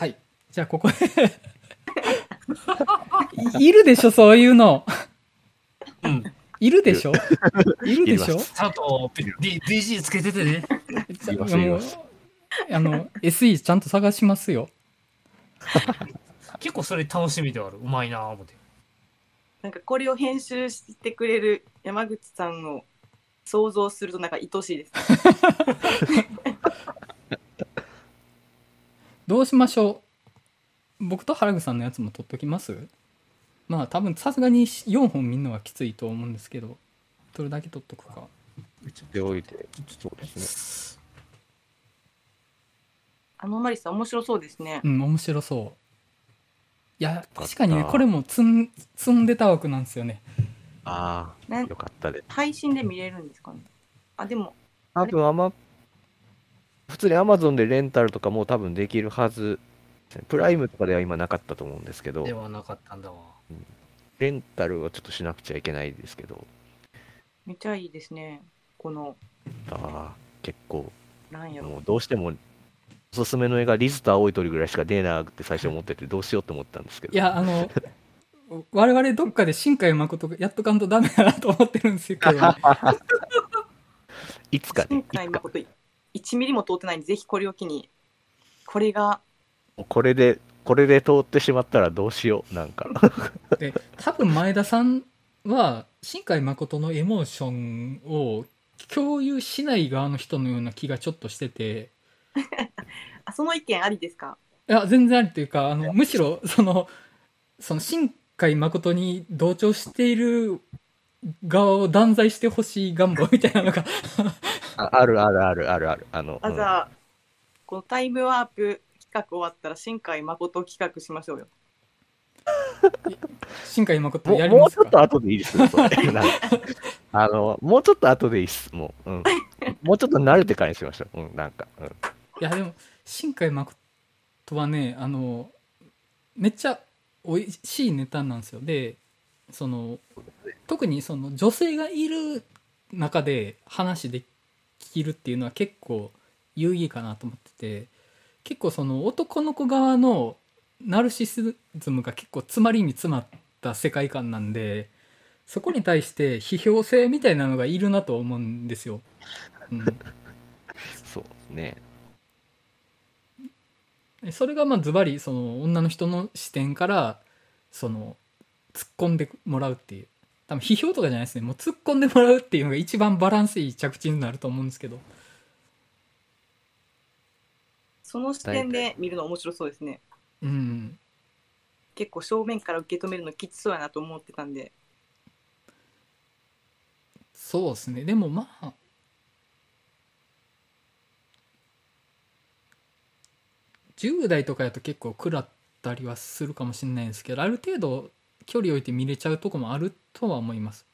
はいじゃあここでい いるでしょそういうのうん。いるでしょいるでしょちゃんと D- DG つけててね。あの SE ちゃんと探しますよ結構それ楽しみではある。うまいなぁ思って。なんかこれを編集してくれる山口さんを想像するとなんか愛しいです。どうしましょう？僕と原口さんのやつも取っときます？まあ多分さすがに4本みんなはきついと思うんですけどどれだけ取っとくかでおいて、そうですね。あのマリさん面白そうですねう。ん面白そういや確かにねこれも積ん積んでた枠なんですよねああ、ねよかったで。配信で見れるんですかね。あでも多分アマ、普通に Amazon でレンタルとかも多分できるはず。プライムとかでは今なかったと思うんですけどで、はなかったんだわ。レンタルはちょっとしなくちゃいけないですけど、めっちゃいいですね。このああ、結構、なんやろもうどうしても、おすすめの映画、リズと青い鳥ぐらいしか出えなくて最初思ってて、どうしようと思ったんですけど。いやあの我々どっかで新海誠がやっとかんとダメだなと思ってるんですけど いつかね新、海誠1ミリも通ってないんでぜひこれを機にこれがこれで、これで通ってしまったらどうしよう、なんか。で多分前田さんは新海誠のエモーションを共有しない側の人のような気がちょっとしてて あその意見ありですか？いや全然ありというかあのむしろそのその新海誠に同調している側を断罪してほしい願望みたいなのがああるあるあるあるある。あの、うんあじゃあ、このタイムワープ企画終わったら新海誠企画しましょうよ。新海誠もやりますか？うもうちょっと後でいいですよ、それ なんかあの、もうちょっと後でいいっす、もう。うん。もうちょっと慣れてからにしましょう。うん、なんか。うん、いやでも新海誠はねあのめっちゃ美味しいネタなんですよでその特にその女性がいる中で話できるっていうのは結構有意義かなと思ってて結構その男の子側のナルシシズムが結構詰まりに詰まった世界観なんでそこに対して批評性みたいなのがいるなと思うんですよ。うんそうね。でそれがまあズバリその女の人の視点からその突っ込んでもらうっていう多分批評とかじゃないですねもう突っ込んでもらうっていうのが一番バランスいい着地になると思うんですけどその視点で見るの面白そうですね。うん結構正面から受け止めるのきつそうやなと思ってたんで。そうですねでもまあ10代とかやと結構食らったりはするかもしれないですけどある程度距離置いて見れちゃうとこもあるとは思います。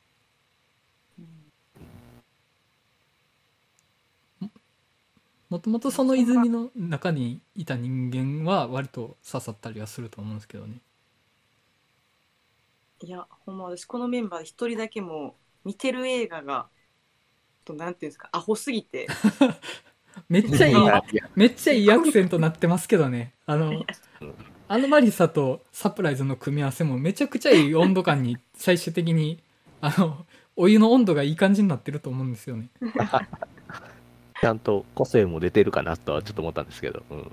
もともとその泉の中にいた人間は割と刺さったりはすると思うんですけどね。いや、ほんま私このメンバーで一人だけもう見てる映画が、となんていうんですか、アホすぎて。めっちゃいいめっちゃいいアクセントなってますけどね。あのアノマリサとサプライズの組み合わせもめちゃくちゃいい温度感に最終的にあのお湯の温度がいい感じになってると思うんですよね ちゃんと個性も出てるかなとはちょっと思ったんですけど。うん。